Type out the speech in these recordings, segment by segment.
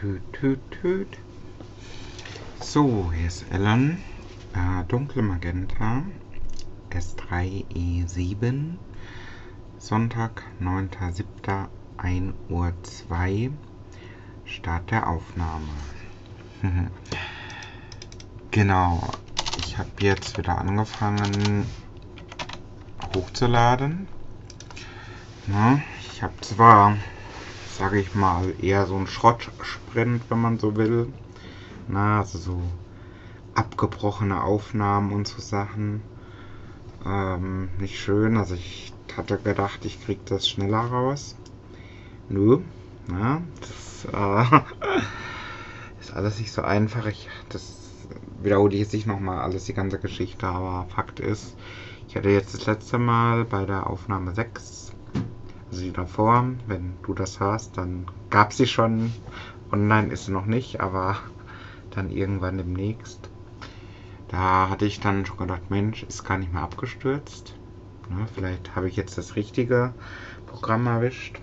tüt, tüt, tüt. So, hier ist Ellen. Äh, dunkle Magenta. S3E7. Sonntag, 9.07. 1 Uhr 2. Start der Aufnahme. genau. Ich habe jetzt wieder angefangen hochzuladen. Na, ich habe zwar sage ich mal, eher so ein Schrottsprint, wenn man so will. Na, also so abgebrochene Aufnahmen und so Sachen. Ähm, nicht schön. Also ich hatte gedacht, ich krieg das schneller raus. Nö. Na, das äh, ist alles nicht so einfach. Ich, das wiederhole ich jetzt nicht nochmal alles, die ganze Geschichte, aber Fakt ist, ich hatte jetzt das letzte Mal bei der Aufnahme 6 die davor, wenn du das hörst, dann gab sie schon. Online ist sie noch nicht, aber dann irgendwann demnächst. Da hatte ich dann schon gedacht, Mensch, ist gar nicht mehr abgestürzt. Ne, vielleicht habe ich jetzt das richtige Programm erwischt.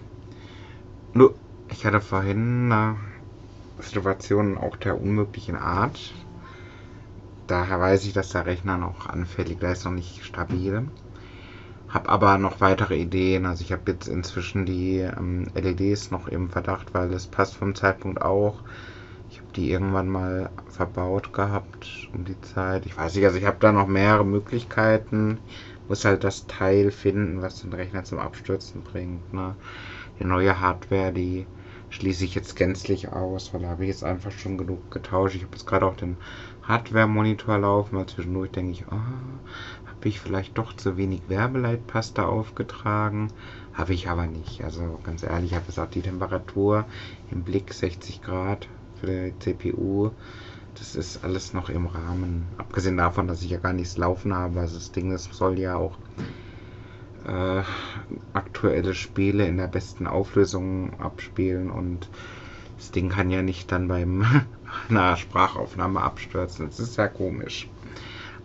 Nur, ich hatte vorhin eine Situation auch der unmöglichen Art. Daher weiß ich, dass der Rechner noch anfällig ist, noch nicht stabil. Habe aber noch weitere Ideen. Also ich habe jetzt inzwischen die ähm, LEDs noch im Verdacht, weil es passt vom Zeitpunkt auch. Ich habe die irgendwann mal verbaut gehabt um die Zeit. Ich weiß nicht, also ich habe da noch mehrere Möglichkeiten. Muss halt das Teil finden, was den Rechner zum Abstürzen bringt. Ne? Die neue Hardware, die schließe ich jetzt gänzlich aus, weil da habe ich jetzt einfach schon genug getauscht. Ich habe jetzt gerade auch den Hardware-Monitor laufen, weil zwischendurch denke ich, oh, habe ich vielleicht doch zu wenig Werbeleitpaste aufgetragen. Habe ich aber nicht. Also ganz ehrlich, ich habe auch die Temperatur im Blick 60 Grad für die CPU. Das ist alles noch im Rahmen. Abgesehen davon, dass ich ja gar nichts laufen habe. Also das Ding, das soll ja auch äh, aktuelle Spiele in der besten Auflösung abspielen und das Ding kann ja nicht dann beim einer Sprachaufnahme abstürzen. Das ist ja komisch.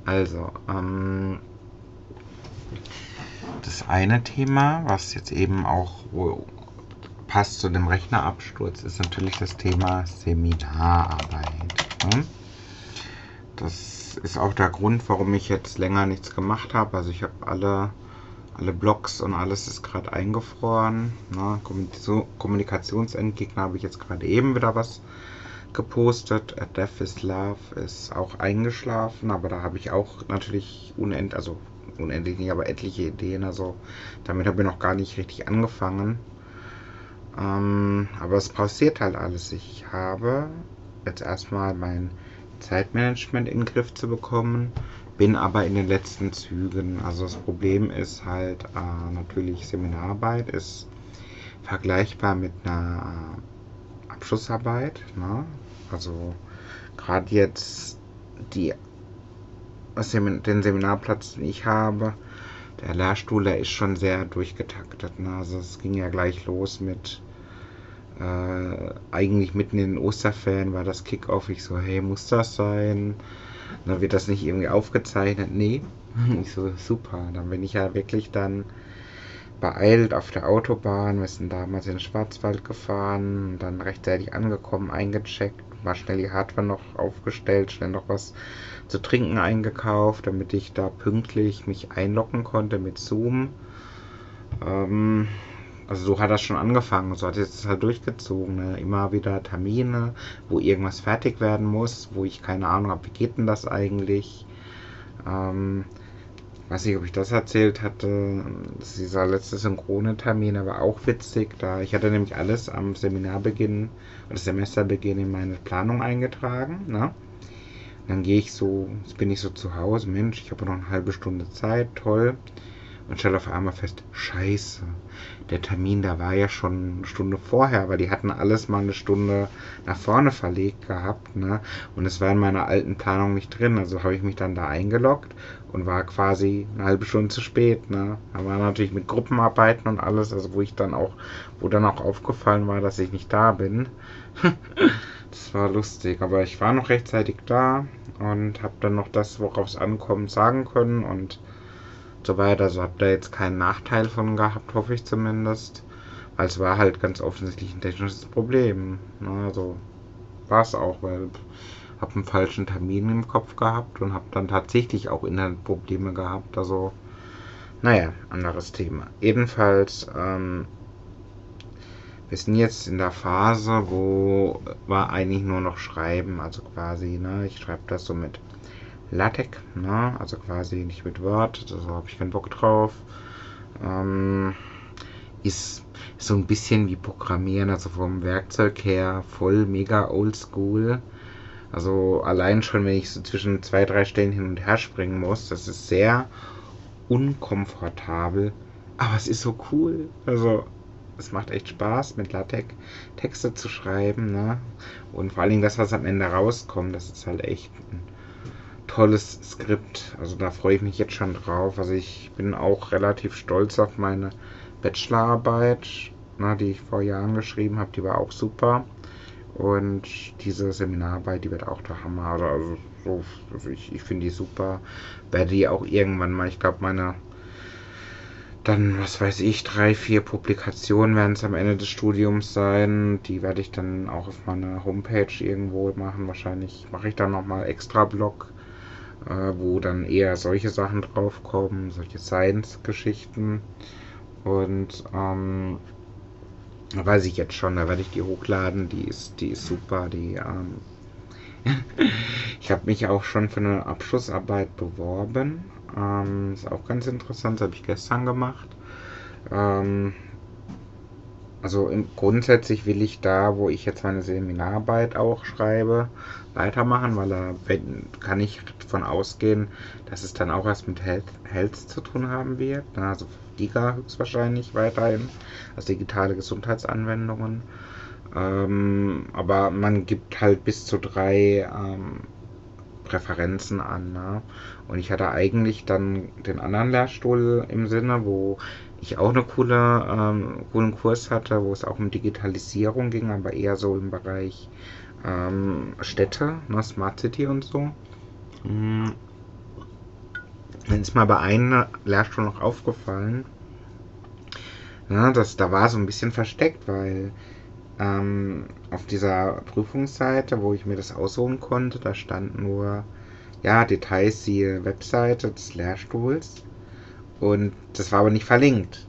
Also, ähm, das eine Thema, was jetzt eben auch passt zu dem Rechnerabsturz, ist natürlich das Thema Seminararbeit. Ne? Das ist auch der Grund, warum ich jetzt länger nichts gemacht habe. Also ich habe alle, alle Blogs und alles ist gerade eingefroren. Ne? Kommunikationsendgegner habe ich jetzt gerade eben wieder was gepostet. A Death is Love ist auch eingeschlafen, aber da habe ich auch natürlich unendlich, also unendlich nicht, aber etliche Ideen. Also damit habe ich noch gar nicht richtig angefangen. Ähm, aber es passiert halt alles. Ich habe jetzt erstmal mein Zeitmanagement in den Griff zu bekommen, bin aber in den letzten Zügen. Also das Problem ist halt äh, natürlich Seminararbeit ist vergleichbar mit einer Abschlussarbeit. Ne? Also gerade jetzt die, den Seminarplatz, den ich habe, der Lehrstuhl, der ist schon sehr durchgetaktet. Ne? Also es ging ja gleich los mit äh, eigentlich mitten in den Osterferien war das Kickoff. Ich so, hey, muss das sein? Dann wird das nicht irgendwie aufgezeichnet. Nee. Ich so, super. Dann bin ich ja wirklich dann beeilt auf der Autobahn. Wir sind damals in den Schwarzwald gefahren, dann rechtzeitig angekommen, eingecheckt, war schnell die Hardware noch aufgestellt, schnell noch was zu trinken eingekauft, damit ich da pünktlich mich einloggen konnte mit Zoom. Ähm, also so hat das schon angefangen, so hat es halt durchgezogen. Ne? Immer wieder Termine, wo irgendwas fertig werden muss, wo ich keine Ahnung habe, wie geht denn das eigentlich. Ähm, weiß nicht, ob ich das erzählt hatte. Das dieser letzte synchrone Termin, aber auch witzig. Da ich hatte nämlich alles am Seminarbeginn oder Semesterbeginn in meine Planung eingetragen. Ne? Dann gehe ich so, jetzt bin ich so zu Hause, Mensch, ich habe noch eine halbe Stunde Zeit, toll und stelle auf einmal fest, scheiße, der Termin, da war ja schon eine Stunde vorher, weil die hatten alles mal eine Stunde nach vorne verlegt gehabt, ne? Und es war in meiner alten Planung nicht drin. Also habe ich mich dann da eingeloggt und war quasi eine halbe Stunde zu spät, ne? Da war natürlich mit Gruppenarbeiten und alles, also wo ich dann auch, wo dann auch aufgefallen war, dass ich nicht da bin. das war lustig, aber ich war noch rechtzeitig da und habe dann noch das, worauf es ankommt, sagen können und so weiter. Also habe da jetzt keinen Nachteil von gehabt, hoffe ich zumindest. Weil es war halt ganz offensichtlich ein technisches Problem. Ne? Also war es auch, weil ich habe einen falschen Termin im Kopf gehabt und habe dann tatsächlich auch Internetprobleme gehabt. Also, naja, anderes Thema. Jedenfalls, ähm, wir sind jetzt in der Phase, wo wir eigentlich nur noch schreiben, also quasi, ne, ich schreibe das so mit LaTeX, ne, also quasi nicht mit Word, da habe ich keinen Bock drauf. Ähm, ist so ein bisschen wie Programmieren, also vom Werkzeug her voll mega oldschool. Also allein schon, wenn ich so zwischen zwei, drei Stellen hin und her springen muss, das ist sehr unkomfortabel. Aber es ist so cool. Also es macht echt Spaß, mit LaTeX Texte zu schreiben. Ne? Und vor allen Dingen das, was am Ende rauskommt, das ist halt echt ein tolles Skript. Also da freue ich mich jetzt schon drauf. Also ich bin auch relativ stolz auf meine Bachelorarbeit, na, die ich vor Jahren geschrieben habe, die war auch super. Und diese Seminararbeit, die wird auch der Hammer. Also, also so, also ich, ich finde die super. Werde die auch irgendwann mal, ich glaube, meine dann, was weiß ich, drei, vier Publikationen werden es am Ende des Studiums sein. Die werde ich dann auch auf meiner Homepage irgendwo machen. Wahrscheinlich mache ich dann nochmal extra Blog, äh, wo dann eher solche Sachen draufkommen, solche Science-Geschichten. Und ähm, weiß ich jetzt schon, da werde ich die hochladen. Die ist, die ist super. Die, ähm, ich habe mich auch schon für eine Abschlussarbeit beworben. Ähm, ist auch ganz interessant, das habe ich gestern gemacht. Ähm, also im, grundsätzlich will ich da, wo ich jetzt meine Seminararbeit auch schreibe, weitermachen, weil da kann ich davon ausgehen, dass es dann auch was mit Health, Health zu tun haben wird. Also DIGA höchstwahrscheinlich weiterhin, also digitale Gesundheitsanwendungen. Ähm, aber man gibt halt bis zu drei ähm, Präferenzen an. Ne? Und ich hatte eigentlich dann den anderen Lehrstuhl im Sinne, wo ich auch eine coole, ähm, coolen Kurs hatte, wo es auch um Digitalisierung ging, aber eher so im Bereich ähm, Städte, ne, Smart City und so. Mhm. Dann ist mal bei einem Lehrstuhl noch aufgefallen, ja, das, da war so ein bisschen versteckt, weil ähm, auf dieser Prüfungsseite, wo ich mir das aussuchen konnte, da stand nur, ja, Details, siehe Webseite des Lehrstuhls. Und das war aber nicht verlinkt.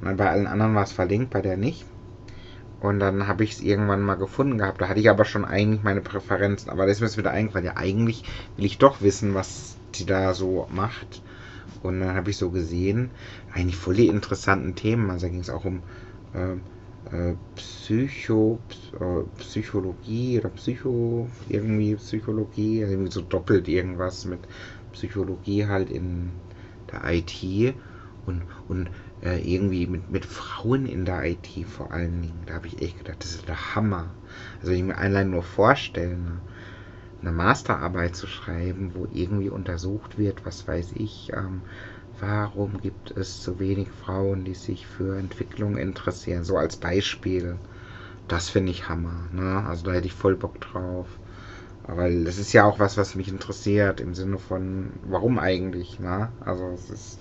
Und bei allen anderen war es verlinkt, bei der nicht. Und dann habe ich es irgendwann mal gefunden gehabt. Da hatte ich aber schon eigentlich meine Präferenzen. Aber das ist mir wieder eingefallen. Ja, eigentlich will ich doch wissen, was die da so macht. Und dann habe ich so gesehen, eigentlich voll die interessanten Themen. Also da ging es auch um äh, äh, Psycho, äh, Psychologie oder Psycho, irgendwie Psychologie, also irgendwie so doppelt irgendwas mit Psychologie halt in der IT und, und äh, irgendwie mit, mit Frauen in der IT vor allen Dingen. Da habe ich echt gedacht, das ist der Hammer. Also ich mir allein nur vorstellen, eine Masterarbeit zu schreiben, wo irgendwie untersucht wird, was weiß ich, ähm, warum gibt es so wenig Frauen, die sich für Entwicklung interessieren, so als Beispiel. Das finde ich Hammer. Ne? Also da hätte ich voll Bock drauf. Weil das ist ja auch was, was mich interessiert, im Sinne von, warum eigentlich, ne? Also es ist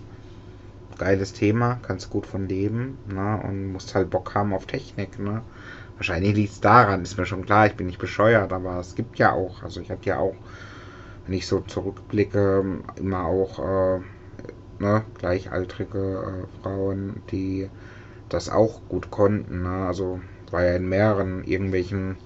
ein geiles Thema, kannst gut von leben, ne? Und musst halt Bock haben auf Technik, ne? Wahrscheinlich liegt es daran, ist mir schon klar, ich bin nicht bescheuert, aber es gibt ja auch, also ich habe ja auch, wenn ich so zurückblicke, immer auch äh, ne, gleichaltrige äh, Frauen, die das auch gut konnten. Ne? Also war ja in mehreren irgendwelchen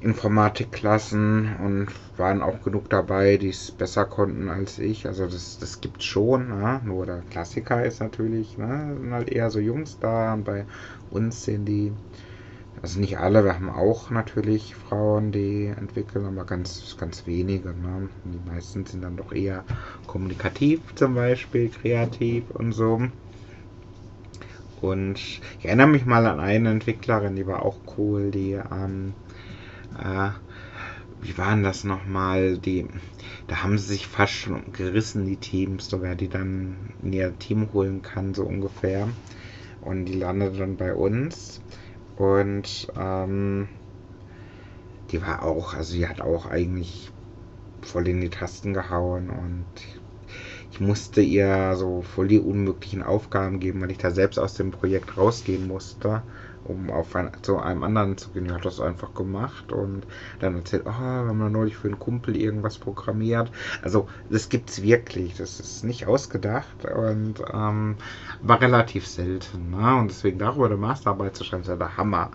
Informatikklassen und waren auch genug dabei, die es besser konnten als ich. Also das, das gibt schon, ne? nur der Klassiker ist natürlich, ne? sind halt eher so Jungs da und bei uns sind die, also nicht alle, wir haben auch natürlich Frauen, die entwickeln, aber ganz, ganz wenige. Ne? Die meisten sind dann doch eher kommunikativ zum Beispiel, kreativ und so. Und ich erinnere mich mal an eine Entwicklerin, die war auch cool, die ähm, äh, wie waren das nochmal? Die, da haben sie sich fast schon gerissen, die Teams, so wer die dann in ihr Team holen kann, so ungefähr. Und die landet dann bei uns. Und ähm, die war auch, also die hat auch eigentlich voll in die Tasten gehauen und ich musste ihr so voll die unmöglichen Aufgaben geben, weil ich da selbst aus dem Projekt rausgehen musste um auf ein, zu einem anderen zu gehen. Ich habe das einfach gemacht und dann erzählt, oh, wir haben neulich für einen Kumpel irgendwas programmiert. Also das gibt es wirklich, das ist nicht ausgedacht und ähm, war relativ selten. Ne? Und deswegen darüber eine Masterarbeit zu schreiben, ist ja der Hammer.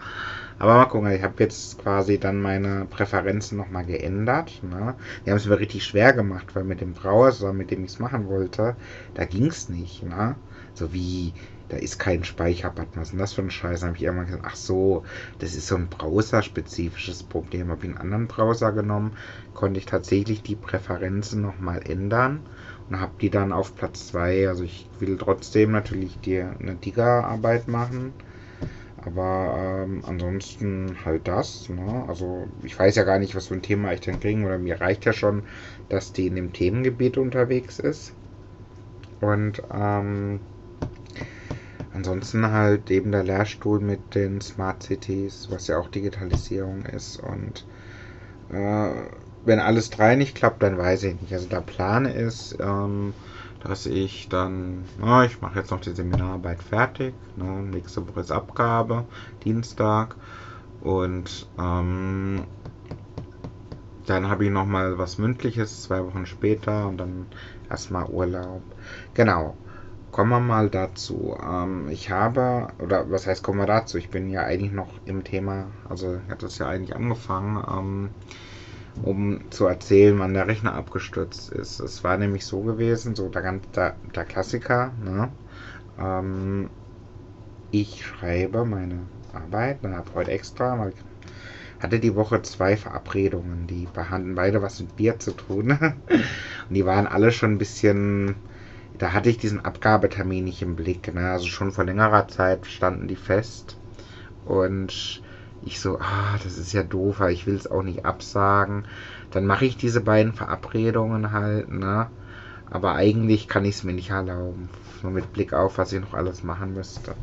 Aber mal gucken, ich habe jetzt quasi dann meine Präferenzen nochmal geändert. Ne? Die haben es mir richtig schwer gemacht, weil mit dem Browser, mit dem ich es machen wollte, da ging es nicht. Ne? So wie da ist kein Speicherbutton. Was ist denn das für ein Scheiß? Habe ich irgendwann gesagt, ach so, das ist so ein browserspezifisches Problem. Habe ich einen anderen Browser genommen, konnte ich tatsächlich die Präferenzen nochmal ändern und habe die dann auf Platz 2. Also ich will trotzdem natürlich die, eine Diga-Arbeit machen. Aber ähm, ansonsten halt das. Ne? Also ich weiß ja gar nicht, was für ein Thema ich dann kriegen. Oder mir reicht ja schon, dass die in dem Themengebiet unterwegs ist. Und ähm, Ansonsten halt eben der Lehrstuhl mit den Smart Cities, was ja auch Digitalisierung ist. Und äh, wenn alles drei nicht klappt, dann weiß ich nicht. Also der Plan ist, ähm, dass ich dann, na, ich mache jetzt noch die Seminararbeit fertig. Ne, nächste Woche ist Abgabe, Dienstag. Und ähm, dann habe ich noch mal was Mündliches, zwei Wochen später und dann erstmal Urlaub. Genau. Kommen wir mal dazu. Ähm, ich habe, oder was heißt kommen wir dazu? Ich bin ja eigentlich noch im Thema, also ich hatte es ja eigentlich angefangen, ähm, um zu erzählen, wann der Rechner abgestürzt ist. Es war nämlich so gewesen, so der, der, der Klassiker, ne? Ähm, ich schreibe meine Arbeit, ne, habe heute extra, weil hatte die Woche zwei Verabredungen, die behandeln beide was mit Bier zu tun. Und die waren alle schon ein bisschen da hatte ich diesen Abgabetermin nicht im Blick. Ne? Also schon vor längerer Zeit standen die fest. Und ich so, ah, das ist ja doof, ich will es auch nicht absagen. Dann mache ich diese beiden Verabredungen halt, ne? Aber eigentlich kann ich es mir nicht erlauben. Nur mit Blick auf, was ich noch alles machen müsste.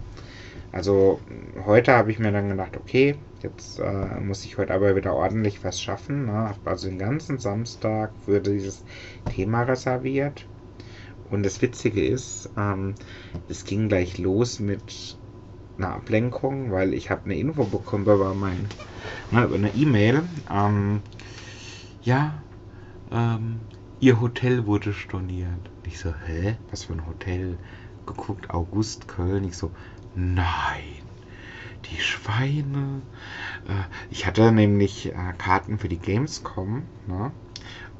Also heute habe ich mir dann gedacht, okay, jetzt äh, muss ich heute aber wieder ordentlich was schaffen. Ne? Also den ganzen Samstag für dieses Thema reserviert. Und das Witzige ist, ähm, es ging gleich los mit einer Ablenkung, weil ich habe eine Info bekommen über mein, ne, über eine E-Mail. Ähm, ja, ähm, ihr Hotel wurde storniert. Ich so, hä? Was für ein Hotel? Geguckt, August, Köln. Ich so, nein. Die Schweine. Äh, ich hatte nämlich äh, Karten für die Gamescom. Ne?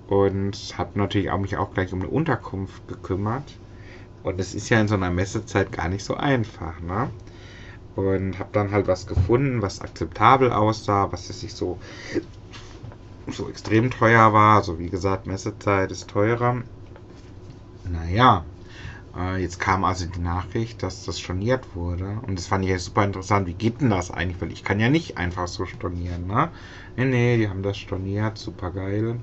Und habe natürlich auch mich auch gleich um eine Unterkunft gekümmert. Und es ist ja in so einer Messezeit gar nicht so einfach, ne? Und habe dann halt was gefunden, was akzeptabel aussah, was es sich so so extrem teuer war. Also wie gesagt, Messezeit ist teurer. Naja, äh, jetzt kam also die Nachricht, dass das storniert wurde. Und das fand ich ja super interessant. Wie geht denn das eigentlich? Weil ich kann ja nicht einfach so stornieren, ne? Nee, nee, die haben das storniert, super geil.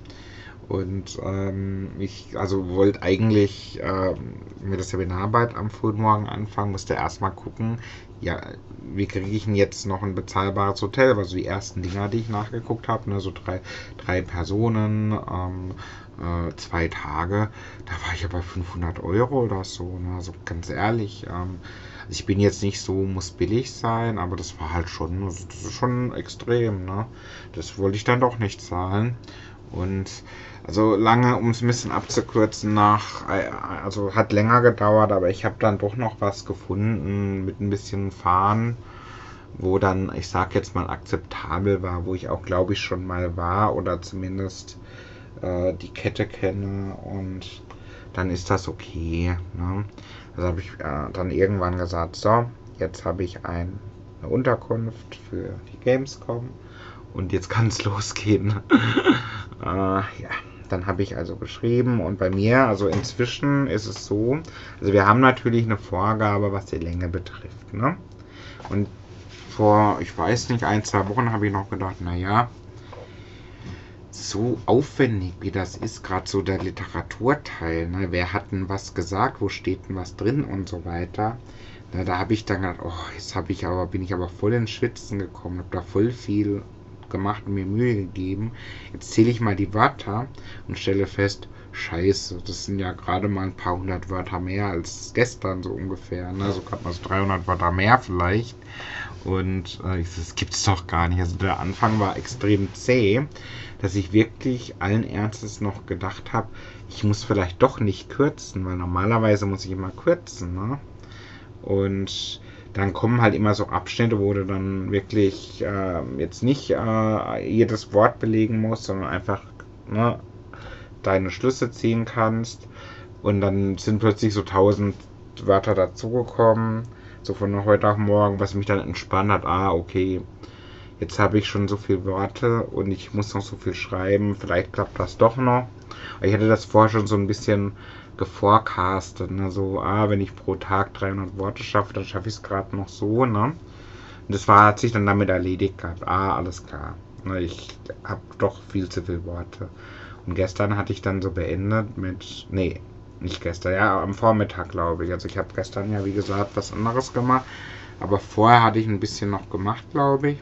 Und ähm, ich also wollte eigentlich äh, mit der Seminararbeit am frühen Morgen anfangen, musste erstmal gucken, ja, wie kriege ich denn jetzt noch ein bezahlbares Hotel? Also die ersten Dinger, die ich nachgeguckt habe, ne, so drei, drei Personen, ähm, äh, zwei Tage, da war ich ja bei 500 Euro oder so. Ne? Also ganz ehrlich, ähm, ich bin jetzt nicht so, muss billig sein, aber das war halt schon, also das ist schon extrem. Ne? Das wollte ich dann doch nicht zahlen. Und also lange, um es ein bisschen abzukürzen, nach, also hat länger gedauert, aber ich habe dann doch noch was gefunden mit ein bisschen Fahren, wo dann, ich sag jetzt mal, akzeptabel war, wo ich auch, glaube ich, schon mal war oder zumindest äh, die Kette kenne und dann ist das okay. Ne? Also habe ich äh, dann irgendwann gesagt, so, jetzt habe ich ein, eine Unterkunft für die Gamescom und jetzt kann es losgehen. äh, ja. Dann habe ich also geschrieben und bei mir, also inzwischen ist es so, also wir haben natürlich eine Vorgabe, was die Länge betrifft. Ne? Und vor, ich weiß nicht, ein, zwei Wochen habe ich noch gedacht, naja, so aufwendig wie das ist, gerade so der Literaturteil, ne? wer hat denn was gesagt, wo steht denn was drin und so weiter. Na, da habe ich dann gedacht, oh, jetzt habe ich aber, bin ich aber voll ins Schwitzen gekommen, habe da voll viel gemacht und mir Mühe gegeben. Jetzt zähle ich mal die Wörter und stelle fest, scheiße, das sind ja gerade mal ein paar hundert Wörter mehr als gestern so ungefähr. Ne? So gerade mal so 300 Wörter mehr vielleicht. Und äh, das gibt's doch gar nicht. Also der Anfang war extrem zäh, dass ich wirklich allen Ernstes noch gedacht habe, ich muss vielleicht doch nicht kürzen, weil normalerweise muss ich immer kürzen. Ne? Und dann kommen halt immer so Abschnitte, wo du dann wirklich äh, jetzt nicht äh, jedes Wort belegen musst, sondern einfach ne, deine Schlüsse ziehen kannst. Und dann sind plötzlich so tausend Wörter dazugekommen so von heute auf morgen, was mich dann entspannt hat, ah, okay, jetzt habe ich schon so viele Worte und ich muss noch so viel schreiben, vielleicht klappt das doch noch. Ich hatte das vorher schon so ein bisschen geforecastet, ne? so, ah, wenn ich pro Tag 300 Worte schaffe, dann schaffe ich es gerade noch so, ne? Und das war, hat sich dann damit erledigt gehabt, ah, alles klar, ne? ich habe doch viel zu viele Worte. Und gestern hatte ich dann so beendet mit, nee, nicht gestern, ja, am Vormittag, glaube ich. Also ich habe gestern ja, wie gesagt, was anderes gemacht. Aber vorher hatte ich ein bisschen noch gemacht, glaube ich.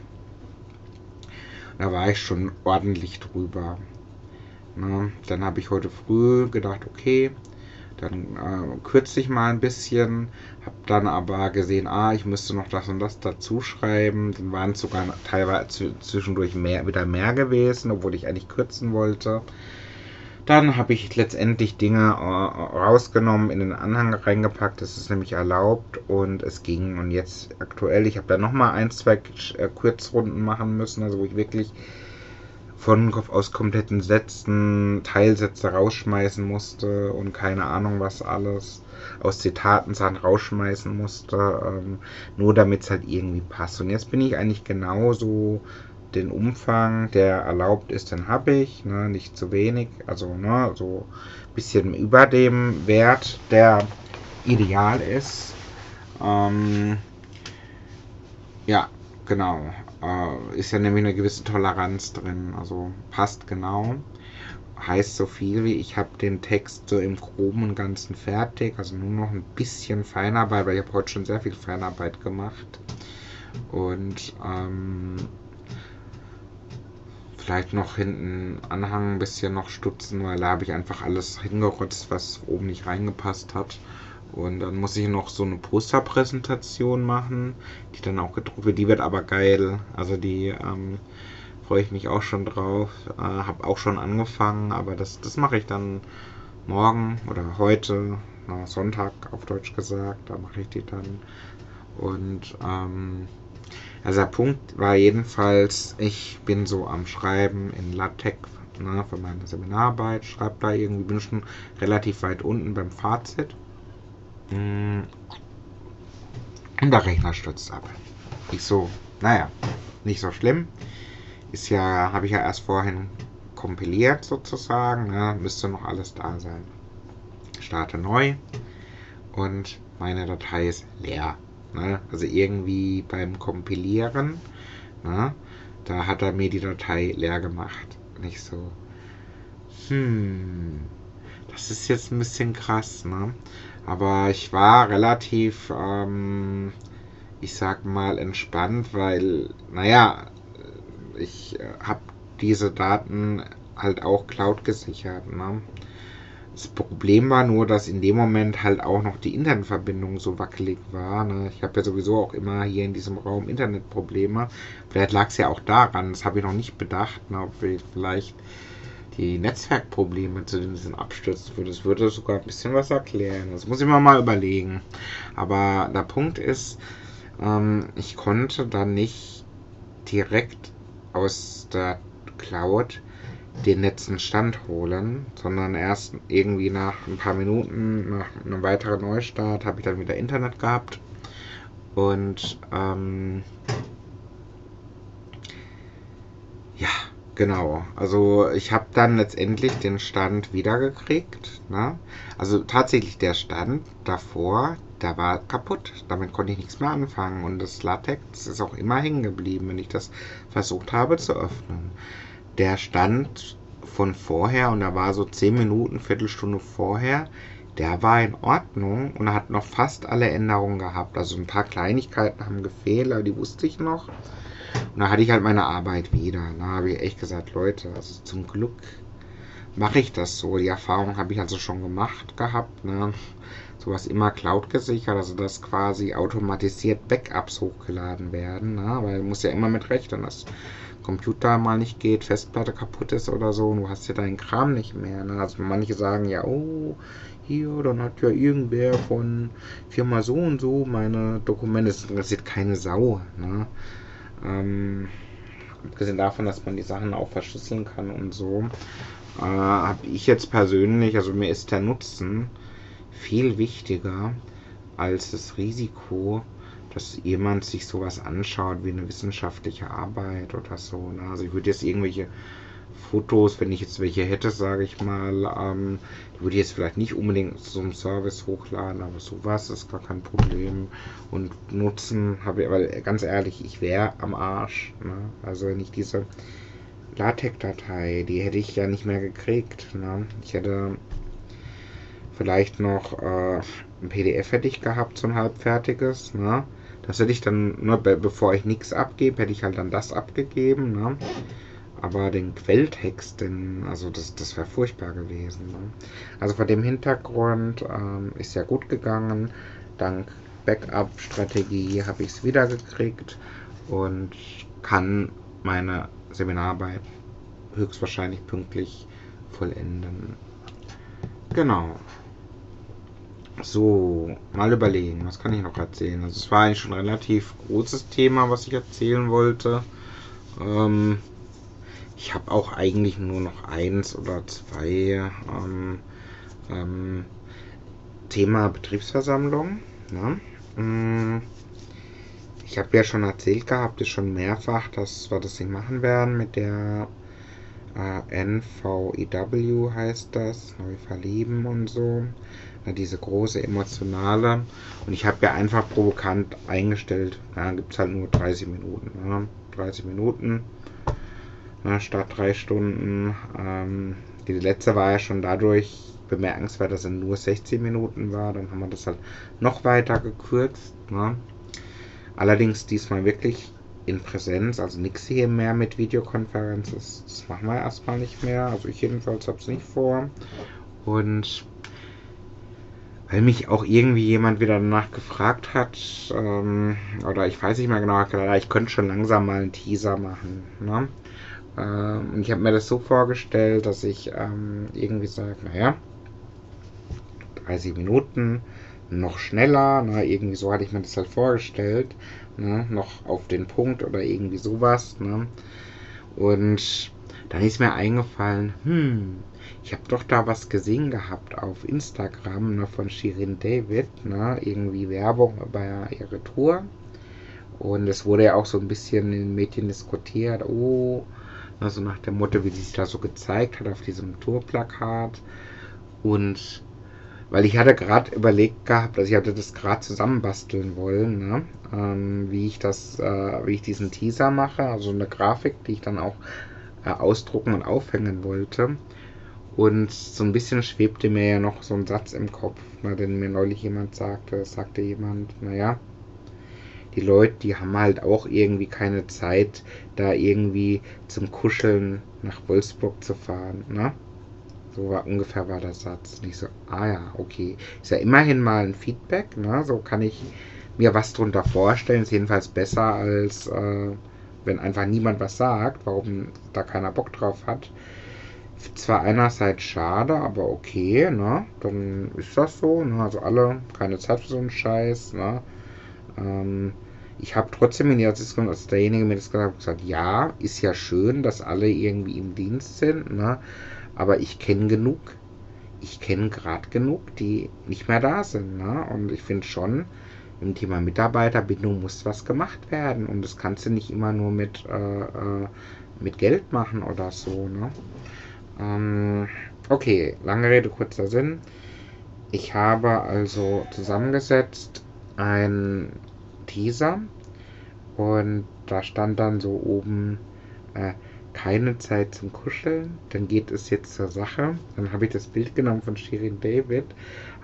Da war ich schon ordentlich drüber. Na, dann habe ich heute früh gedacht, okay, dann äh, kürze ich mal ein bisschen. Habe dann aber gesehen, ah, ich müsste noch das und das dazu schreiben. Dann waren es sogar teilweise zwischendurch mehr, wieder mehr gewesen, obwohl ich eigentlich kürzen wollte. Dann habe ich letztendlich Dinge äh, rausgenommen, in den Anhang reingepackt. Das ist nämlich erlaubt und es ging. Und jetzt aktuell, ich habe da nochmal ein, zwei äh, Kurzrunden machen müssen, also wo ich wirklich von Kopf aus kompletten Sätzen Teilsätze rausschmeißen musste und keine Ahnung was alles aus Zitaten Sachen rausschmeißen musste, ähm, nur damit es halt irgendwie passt. Und jetzt bin ich eigentlich genauso den Umfang, der erlaubt ist, den habe ich, ne, nicht zu wenig, also ne, so ein bisschen über dem Wert, der ideal ist. Ähm, ja, genau. Äh, ist ja nämlich eine gewisse Toleranz drin, also passt genau. Heißt so viel wie, ich habe den Text so im Groben und Ganzen fertig, also nur noch ein bisschen Feinarbeit, weil ich habe heute schon sehr viel Feinarbeit gemacht. Und ähm, Vielleicht noch hinten Anhang ein bisschen noch stutzen, weil da habe ich einfach alles hingerotzt, was oben nicht reingepasst hat. Und dann muss ich noch so eine Posterpräsentation machen, die dann auch gedruckt wird. Die wird aber geil. Also die ähm, freue ich mich auch schon drauf. Äh, habe auch schon angefangen, aber das, das mache ich dann morgen oder heute, na, Sonntag auf Deutsch gesagt. Da mache ich die dann. Und ähm, also der Punkt war jedenfalls, ich bin so am Schreiben in LaTeX ne, für meine Seminararbeit, schreibe da irgendwie, bin schon relativ weit unten beim Fazit. Mm. Und der Rechner stürzt ab. Ich so, naja, nicht so schlimm. Ist ja, habe ich ja erst vorhin kompiliert sozusagen, ne, müsste noch alles da sein. Starte neu und meine Datei ist leer. Ne? Also irgendwie beim Kompilieren, ne? da hat er mir die Datei leer gemacht. Nicht so, hm, das ist jetzt ein bisschen krass, ne? Aber ich war relativ, ähm, ich sag mal, entspannt, weil, naja, ich äh, habe diese Daten halt auch Cloud gesichert, ne? Das Problem war nur, dass in dem Moment halt auch noch die Internetverbindung so wackelig war. Ne? Ich habe ja sowieso auch immer hier in diesem Raum Internetprobleme. Vielleicht lag es ja auch daran, das habe ich noch nicht bedacht, ne? ob vielleicht die Netzwerkprobleme zu diesen abstürzen würde. Das würde sogar ein bisschen was erklären. Das muss ich mir mal überlegen. Aber der Punkt ist, ähm, ich konnte dann nicht direkt aus der Cloud den letzten Stand holen, sondern erst irgendwie nach ein paar Minuten, nach einem weiteren Neustart, habe ich dann wieder Internet gehabt. Und ähm, ja, genau. Also ich habe dann letztendlich den Stand wiedergekriegt. Ne? Also tatsächlich der Stand davor, der war kaputt. Damit konnte ich nichts mehr anfangen. Und das Latex ist auch immer hängen geblieben, wenn ich das versucht habe zu öffnen der Stand von vorher, und da war so 10 Minuten, Viertelstunde vorher, der war in Ordnung und hat noch fast alle Änderungen gehabt. Also ein paar Kleinigkeiten haben gefehlt, aber die wusste ich noch. Und da hatte ich halt meine Arbeit wieder. Da habe ich echt gesagt, Leute, also zum Glück mache ich das so. Die Erfahrung habe ich also schon gemacht gehabt. Ne? sowas immer Cloud gesichert, also dass quasi automatisiert Backups hochgeladen werden, ne? weil du musst ja immer mit rechnen, dass Computer mal nicht geht, Festplatte kaputt ist oder so und du hast ja deinen Kram nicht mehr. Ne? Also manche sagen ja, oh, hier, dann hat ja irgendwer von Firma so und so meine Dokumente, das interessiert keine Sau. Ne? Ähm, abgesehen davon, dass man die Sachen auch verschlüsseln kann und so, äh, habe ich jetzt persönlich, also mir ist der Nutzen viel wichtiger als das Risiko, dass jemand sich sowas anschaut wie eine wissenschaftliche Arbeit oder so. Ne? Also ich würde jetzt irgendwelche Fotos, wenn ich jetzt welche hätte, sage ich mal, ähm, würde ich jetzt vielleicht nicht unbedingt zu einem Service hochladen, aber sowas ist gar kein Problem. Und Nutzen habe ich, weil ganz ehrlich, ich wäre am Arsch. Ne? Also wenn ich diese LaTeX-Datei, die hätte ich ja nicht mehr gekriegt. Ne? Ich hätte vielleicht noch äh, ein PDF hätte ich gehabt, so ein halbfertiges. Ne? Das hätte ich dann, nur be bevor ich nichts abgebe, hätte ich halt dann das abgegeben. Ne? Aber den Quelltext, den, also das, das wäre furchtbar gewesen. Ne? Also vor dem Hintergrund ähm, ist ja gut gegangen. Dank Backup-Strategie habe ich es wiedergekriegt und kann meine Seminararbeit höchstwahrscheinlich pünktlich vollenden. Genau. So, mal überlegen, was kann ich noch erzählen? Also es war eigentlich schon ein relativ großes Thema, was ich erzählen wollte. Ähm, ich habe auch eigentlich nur noch eins oder zwei ähm, ähm, Thema Betriebsversammlung. Ne? Mm, ich habe ja schon erzählt gehabt, ist schon mehrfach, dass wir das nicht machen werden mit der äh, NVEW heißt das, neu verlieben und so diese große emotionale. Und ich habe ja einfach provokant eingestellt, ja, gibt es halt nur 30 Minuten. Ja, 30 Minuten ja, statt drei Stunden. Ähm, die letzte war ja schon dadurch bemerkenswert, dass er nur 16 Minuten war. Dann haben wir das halt noch weiter gekürzt. Ne? Allerdings diesmal wirklich in Präsenz, also nichts hier mehr mit Videokonferenz. Das, das machen wir erstmal nicht mehr. Also ich jedenfalls habe es nicht vor. Und weil mich auch irgendwie jemand wieder danach gefragt hat, ähm, oder ich weiß nicht mehr genau, ich könnte schon langsam mal einen Teaser machen. Ne? Ähm, und ich habe mir das so vorgestellt, dass ich ähm, irgendwie sage, naja, 30 Minuten, noch schneller, ne? irgendwie so hatte ich mir das halt vorgestellt, ne? noch auf den Punkt oder irgendwie sowas. Ne? Und dann ist mir eingefallen, hm, ich habe doch da was gesehen gehabt auf Instagram ne, von Shirin David, ne, irgendwie Werbung über ihre Tour. Und es wurde ja auch so ein bisschen in den Medien diskutiert, oh, also nach dem Motto, wie sie sich da so gezeigt hat auf diesem Tourplakat. Und weil ich hatte gerade überlegt gehabt, also ich hatte das gerade zusammenbasteln wollen, ne? ähm, wie ich das, äh, wie ich diesen Teaser mache, also eine Grafik, die ich dann auch äh, ausdrucken und aufhängen wollte. Und so ein bisschen schwebte mir ja noch so ein Satz im Kopf, ne, den mir neulich jemand sagte. sagte jemand, naja, die Leute, die haben halt auch irgendwie keine Zeit, da irgendwie zum Kuscheln nach Wolfsburg zu fahren. Ne? So war ungefähr war der Satz. Und ich so, ah ja, okay. Ist ja immerhin mal ein Feedback, ne? So kann ich mir was drunter vorstellen. Ist jedenfalls besser als äh, wenn einfach niemand was sagt, warum da keiner Bock drauf hat zwar einerseits schade, aber okay, ne? Dann ist das so, ne? Also alle, keine Zeit für so einen Scheiß, ne? Ähm, ich habe trotzdem in der Diskussion, als derjenige mir das gesagt hat, gesagt, ja, ist ja schön, dass alle irgendwie im Dienst sind, ne? Aber ich kenne genug, ich kenne gerade genug, die nicht mehr da sind, ne? Und ich finde schon, im Thema Mitarbeiterbindung muss was gemacht werden und das kannst du nicht immer nur mit, äh, äh mit Geld machen oder so, ne? Ähm, okay, lange Rede, kurzer Sinn. Ich habe also zusammengesetzt ein Teaser und da stand dann so oben äh, keine Zeit zum Kuscheln. Dann geht es jetzt zur Sache. Dann habe ich das Bild genommen von Shirin David,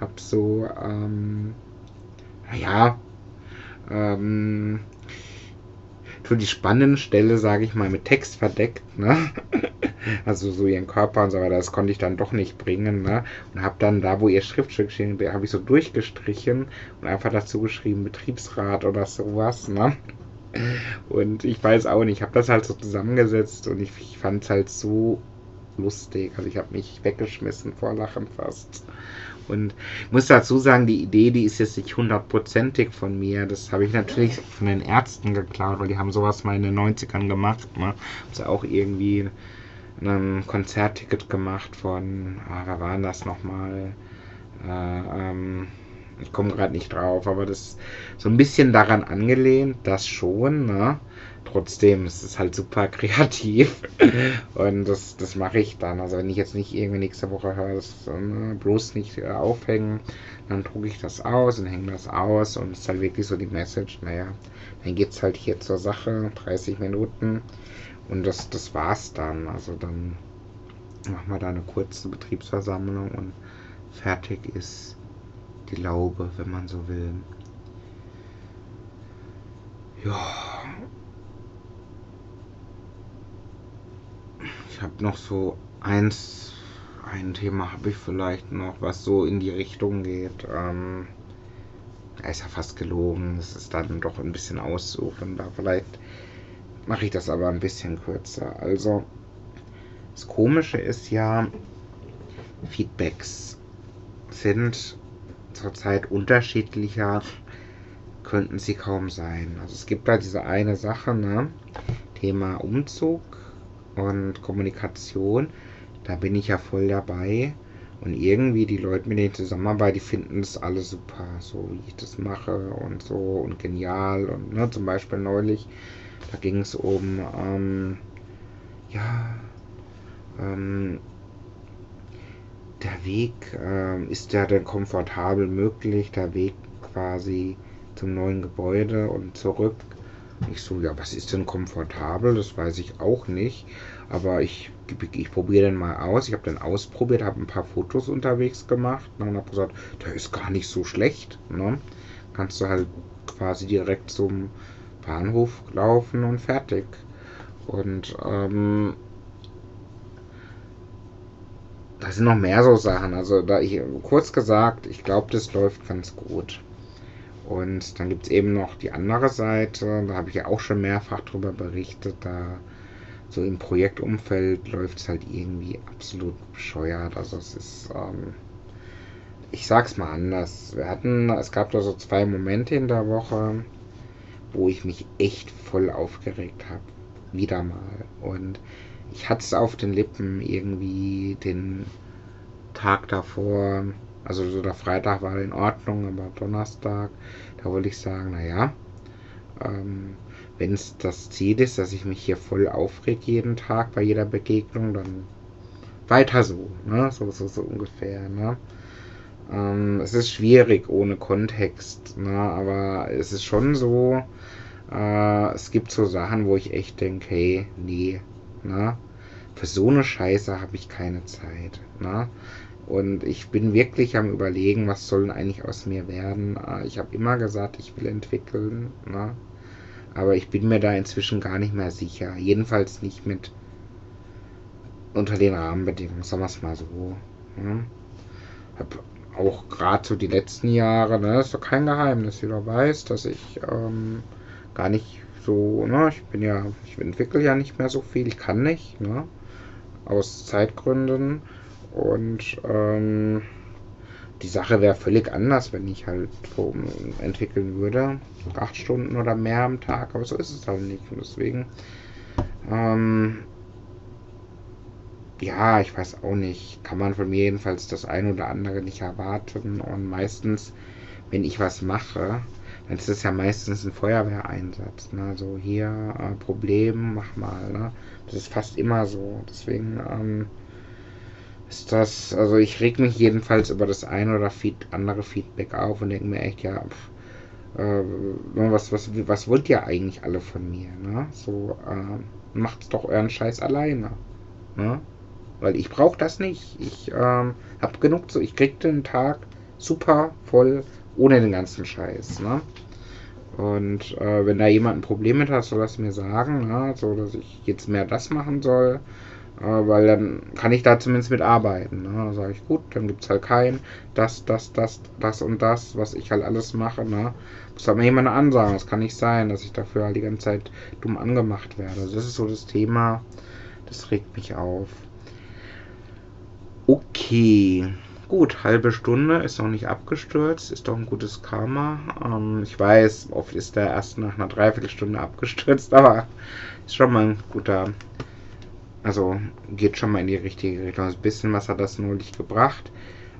habe so, ähm, naja, ähm, so die spannende Stelle, sage ich mal, mit Text verdeckt, ne? Also so ihren Körper und so weiter, das konnte ich dann doch nicht bringen, ne? Und habe dann da, wo ihr Schriftstück steht, habe ich so durchgestrichen und einfach dazu geschrieben, Betriebsrat oder sowas, ne? Und ich weiß auch nicht, ich habe das halt so zusammengesetzt und ich, ich fand es halt so lustig. Also ich habe mich weggeschmissen vor Lachen fast. Und muss dazu sagen, die Idee, die ist jetzt nicht hundertprozentig von mir. Das habe ich natürlich von den Ärzten geklaut, weil die haben sowas mal in den 90ern gemacht. Ne? Haben sie auch irgendwie ein Konzertticket gemacht von, ah, wer war das nochmal? Äh, ähm, ich komme gerade nicht drauf, aber das so ein bisschen daran angelehnt, das schon, ne? Trotzdem ist es halt super kreativ und das, das mache ich dann. Also wenn ich jetzt nicht irgendwie nächste Woche höre, das äh, bloß nicht äh, aufhängen, dann drucke ich das aus und hänge das aus und es ist halt wirklich so die Message, naja, dann geht es halt hier zur Sache, 30 Minuten und das, das war's dann. Also dann machen wir da eine kurze Betriebsversammlung und fertig ist die Laube, wenn man so will. Ja, ich habe noch so eins, ein Thema habe ich vielleicht noch, was so in die Richtung geht. Ähm, ist ja fast gelogen, es ist dann doch ein bisschen aussuchen. Da vielleicht mache ich das aber ein bisschen kürzer. Also, das Komische ist ja, Feedbacks sind zurzeit unterschiedlicher, könnten sie kaum sein. Also es gibt da diese eine Sache, ne? Thema Umzug und Kommunikation, da bin ich ja voll dabei. Und irgendwie die Leute, mit denen ich zusammenarbeite, die finden das alle super, so wie ich das mache und so und genial. Und ne, zum Beispiel neulich, da ging es um, ähm, ja, ähm, der Weg, äh, ist der denn komfortabel möglich, der Weg quasi zum neuen Gebäude und zurück? Ich so, ja, was ist denn komfortabel? Das weiß ich auch nicht. Aber ich, ich probiere den mal aus. Ich habe den ausprobiert, habe ein paar Fotos unterwegs gemacht ne, und habe gesagt, der ist gar nicht so schlecht. Ne? Kannst du halt quasi direkt zum Bahnhof laufen und fertig. Und ähm, da sind noch mehr so Sachen. Also da ich kurz gesagt, ich glaube, das läuft ganz gut. Und dann gibt es eben noch die andere Seite, da habe ich ja auch schon mehrfach drüber berichtet, da so im Projektumfeld läuft es halt irgendwie absolut bescheuert. Also es ist, ähm, ich sag's mal anders. Wir hatten, es gab da so zwei Momente in der Woche, wo ich mich echt voll aufgeregt habe. Wieder mal. Und ich hatte es auf den Lippen irgendwie den Tag davor also so der Freitag war in Ordnung, aber Donnerstag, da wollte ich sagen, naja, ähm, wenn es das Ziel ist, dass ich mich hier voll aufreg jeden Tag bei jeder Begegnung, dann weiter so, ne? So, so, so ungefähr, ne? Ähm, es ist schwierig ohne Kontext, ne? Aber es ist schon so, äh, es gibt so Sachen, wo ich echt denke, hey, nee, ne? Für so eine Scheiße habe ich keine Zeit, ne? Und ich bin wirklich am überlegen, was soll denn eigentlich aus mir werden. Ah, ich habe immer gesagt, ich will entwickeln. Ne? Aber ich bin mir da inzwischen gar nicht mehr sicher. Jedenfalls nicht mit unter den Rahmenbedingungen, sagen wir es mal so. Ne? Hab auch gerade so die letzten Jahre, ne, ist doch kein Geheimnis, jeder weiß, dass ich ähm, gar nicht so, ne, ich bin ja, ich entwickle ja nicht mehr so viel, ich kann nicht, ne, aus Zeitgründen. Und ähm, die Sache wäre völlig anders, wenn ich halt entwickeln würde. Acht Stunden oder mehr am Tag, aber so ist es halt nicht. Und deswegen, ähm, ja, ich weiß auch nicht. Kann man von mir jedenfalls das eine oder andere nicht erwarten. Und meistens, wenn ich was mache, dann ist es ja meistens ein Feuerwehreinsatz. Ne? So hier, äh, Problem, mach mal. Ne? Das ist fast immer so. Deswegen, ähm, ist das, also ich reg mich jedenfalls über das eine oder Feed, andere Feedback auf und denke mir echt, ja, pff, äh, was, was, was wollt ihr eigentlich alle von mir, ne? So, äh, macht's doch euren Scheiß alleine, ne? Weil ich brauche das nicht. Ich ähm, hab genug, so ich krieg den Tag super voll ohne den ganzen Scheiß, ne? Und äh, wenn da jemand ein Problem mit hat, soll das mir sagen, ne? so dass ich jetzt mehr das machen soll. Weil dann kann ich da zumindest mit arbeiten. Ne? Dann sage ich, gut, dann gibt es halt kein das, das, das, das und das, was ich halt alles mache. Ne? Muss halt mal jemand ansagen. Das kann nicht sein, dass ich dafür halt die ganze Zeit dumm angemacht werde. Also das ist so das Thema, das regt mich auf. Okay. Gut, halbe Stunde ist noch nicht abgestürzt, ist doch ein gutes Karma. Ähm, ich weiß, oft ist der erst nach einer Dreiviertelstunde abgestürzt, aber ist schon mal ein guter. Also geht schon mal in die richtige Richtung. Ein bisschen was hat das neulich gebracht,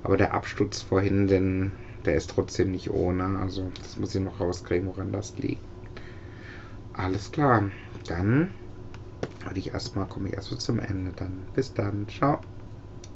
aber der Absturz vorhin, denn der ist trotzdem nicht ohne. Also das muss ich noch rauskriegen, woran das liegt. Alles klar, dann würde ich erstmal, komme ich erstmal zum Ende dann. Bis dann, ciao.